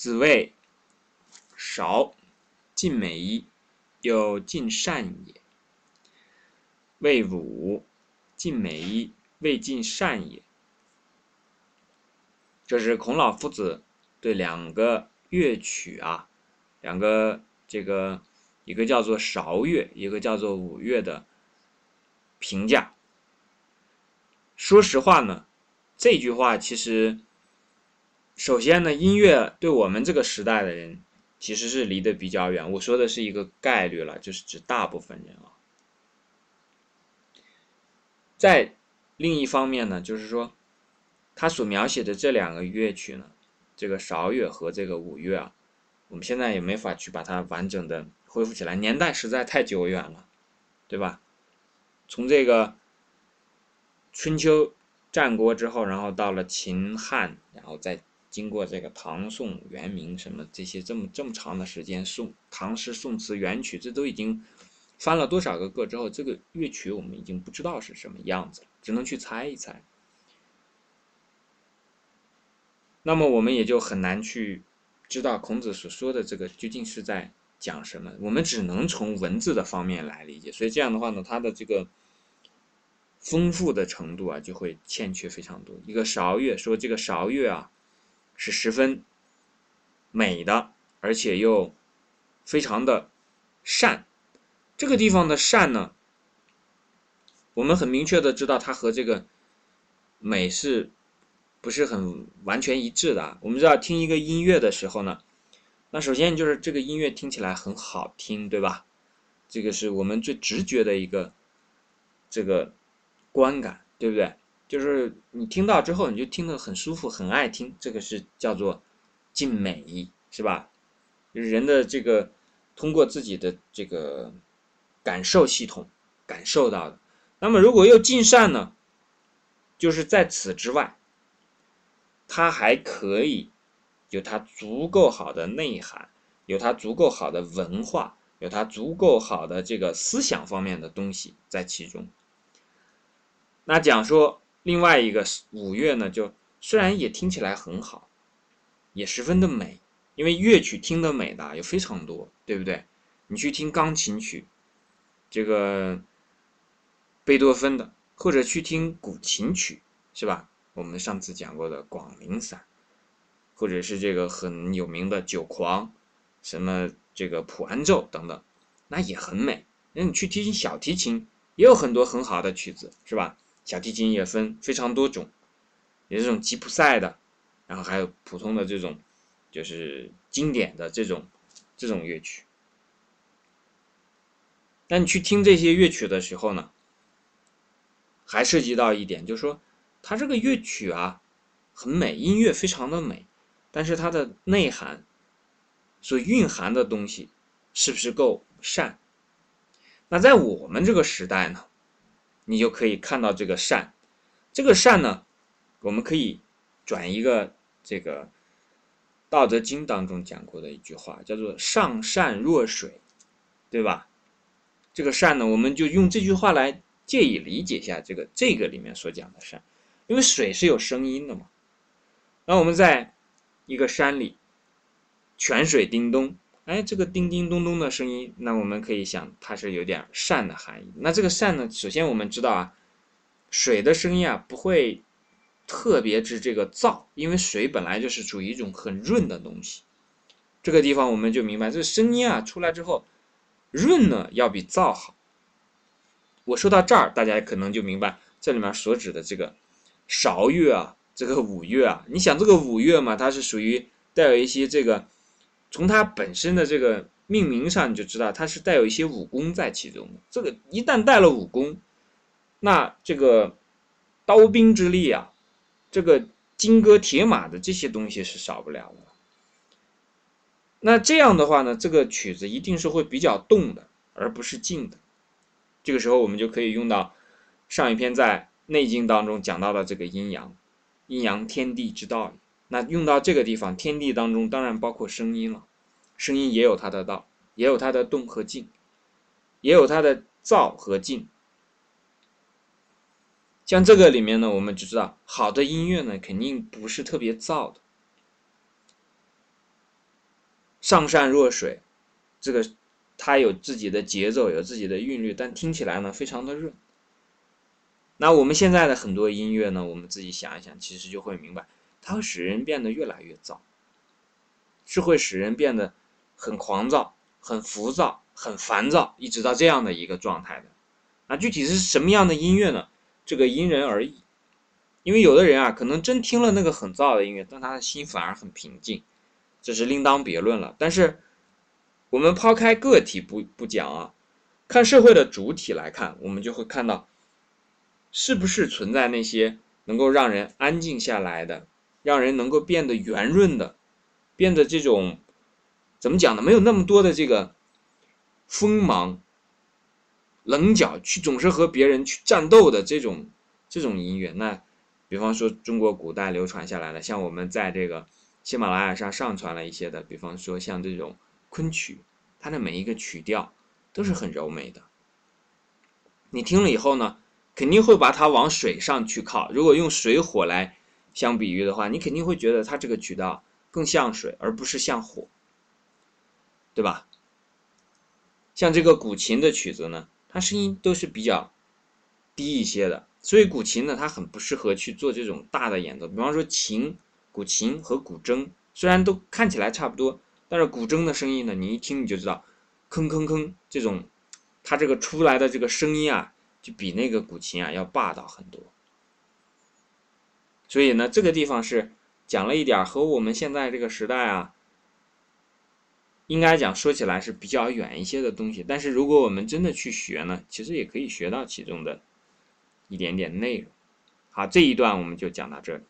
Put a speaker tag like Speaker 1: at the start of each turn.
Speaker 1: 子谓：韶，尽美矣，有尽善也；谓武，尽美矣，未尽善也。这是孔老夫子对两个乐曲啊，两个这个一个叫做韶乐，一个叫做武乐的评价。说实话呢，这句话其实，首先呢，音乐对我们这个时代的人其实是离得比较远。我说的是一个概率了，就是指大部分人啊。在另一方面呢，就是说。他所描写的这两个乐曲呢，这个韶乐和这个武乐啊，我们现在也没法去把它完整的恢复起来，年代实在太久远了，对吧？从这个春秋战国之后，然后到了秦汉，然后再经过这个唐宋元明什么这些这么这么长的时间，宋唐诗宋词元曲，这都已经翻了多少个个之后，这个乐曲我们已经不知道是什么样子了，只能去猜一猜。那么我们也就很难去知道孔子所说的这个究竟是在讲什么，我们只能从文字的方面来理解。所以这样的话呢，它的这个丰富的程度啊，就会欠缺非常多。一个韶乐说这个韶乐啊是十分美的，而且又非常的善。这个地方的善呢，我们很明确的知道它和这个美是。不是很完全一致的。我们知道听一个音乐的时候呢，那首先就是这个音乐听起来很好听，对吧？这个是我们最直觉的一个这个观感，对不对？就是你听到之后，你就听得很舒服，很爱听，这个是叫做尽美，是吧？就是人的这个通过自己的这个感受系统感受到的。那么如果又尽善呢，就是在此之外。它还可以有它足够好的内涵，有它足够好的文化，有它足够好的这个思想方面的东西在其中。那讲说另外一个五乐呢，就虽然也听起来很好，也十分的美，因为乐曲听得美的有非常多，对不对？你去听钢琴曲，这个贝多芬的，或者去听古琴曲，是吧？我们上次讲过的《广陵散》，或者是这个很有名的《酒狂》，什么这个《普安奏》等等，那也很美。那你去听小提琴，也有很多很好的曲子，是吧？小提琴也分非常多种，有这种吉普赛的，然后还有普通的这种，就是经典的这种这种乐曲。那你去听这些乐曲的时候呢，还涉及到一点，就是说。它这个乐曲啊，很美，音乐非常的美，但是它的内涵所蕴含的东西是不是够善？那在我们这个时代呢，你就可以看到这个善，这个善呢，我们可以转一个这个《道德经》当中讲过的一句话，叫做“上善若水”，对吧？这个善呢，我们就用这句话来借以理解一下这个这个里面所讲的善。因为水是有声音的嘛，那我们在一个山里，泉水叮咚，哎，这个叮叮咚咚的声音，那我们可以想它是有点善的含义。那这个善呢，首先我们知道啊，水的声音啊不会特别之这个燥，因为水本来就是属于一种很润的东西。这个地方我们就明白，这声音啊出来之后，润呢要比燥好。我说到这儿，大家可能就明白这里面所指的这个。韶乐啊，这个五乐啊，你想这个五乐嘛，它是属于带有一些这个，从它本身的这个命名上你就知道，它是带有一些武功在其中的。这个一旦带了武功，那这个刀兵之力啊，这个金戈铁马的这些东西是少不了的。那这样的话呢，这个曲子一定是会比较动的，而不是静的。这个时候我们就可以用到上一篇在。《内经》当中讲到的这个阴阳，阴阳天地之道，那用到这个地方，天地当中当然包括声音了，声音也有它的道，也有它的动和静，也有它的燥和静。像这个里面呢，我们就知道，好的音乐呢，肯定不是特别燥的。上善若水，这个它有自己的节奏，有自己的韵律，但听起来呢非常的润。那我们现在的很多音乐呢，我们自己想一想，其实就会明白，它会使人变得越来越燥，是会使人变得很狂躁、很浮躁、很烦躁，一直到这样的一个状态的。那具体是什么样的音乐呢？这个因人而异，因为有的人啊，可能真听了那个很燥的音乐，但他的心反而很平静，这是另当别论了。但是我们抛开个体不不讲啊，看社会的主体来看，我们就会看到，是不是存在那些能够让人安静下来的，让人能够变得圆润的，变得这种怎么讲呢？没有那么多的这个锋芒。棱角去总是和别人去战斗的这种这种音乐，那比方说中国古代流传下来的，像我们在这个喜马拉雅上上传了一些的，比方说像这种昆曲，它的每一个曲调都是很柔美的。你听了以后呢，肯定会把它往水上去靠。如果用水火来相比喻的话，你肯定会觉得它这个曲调更像水，而不是像火，对吧？像这个古琴的曲子呢？它声音都是比较低一些的，所以古琴呢，它很不适合去做这种大的演奏。比方说琴、古琴和古筝，虽然都看起来差不多，但是古筝的声音呢，你一听你就知道，吭吭吭这种，它这个出来的这个声音啊，就比那个古琴啊要霸道很多。所以呢，这个地方是讲了一点和我们现在这个时代啊。应该讲说起来是比较远一些的东西，但是如果我们真的去学呢，其实也可以学到其中的一点点内容。好，这一段我们就讲到这里。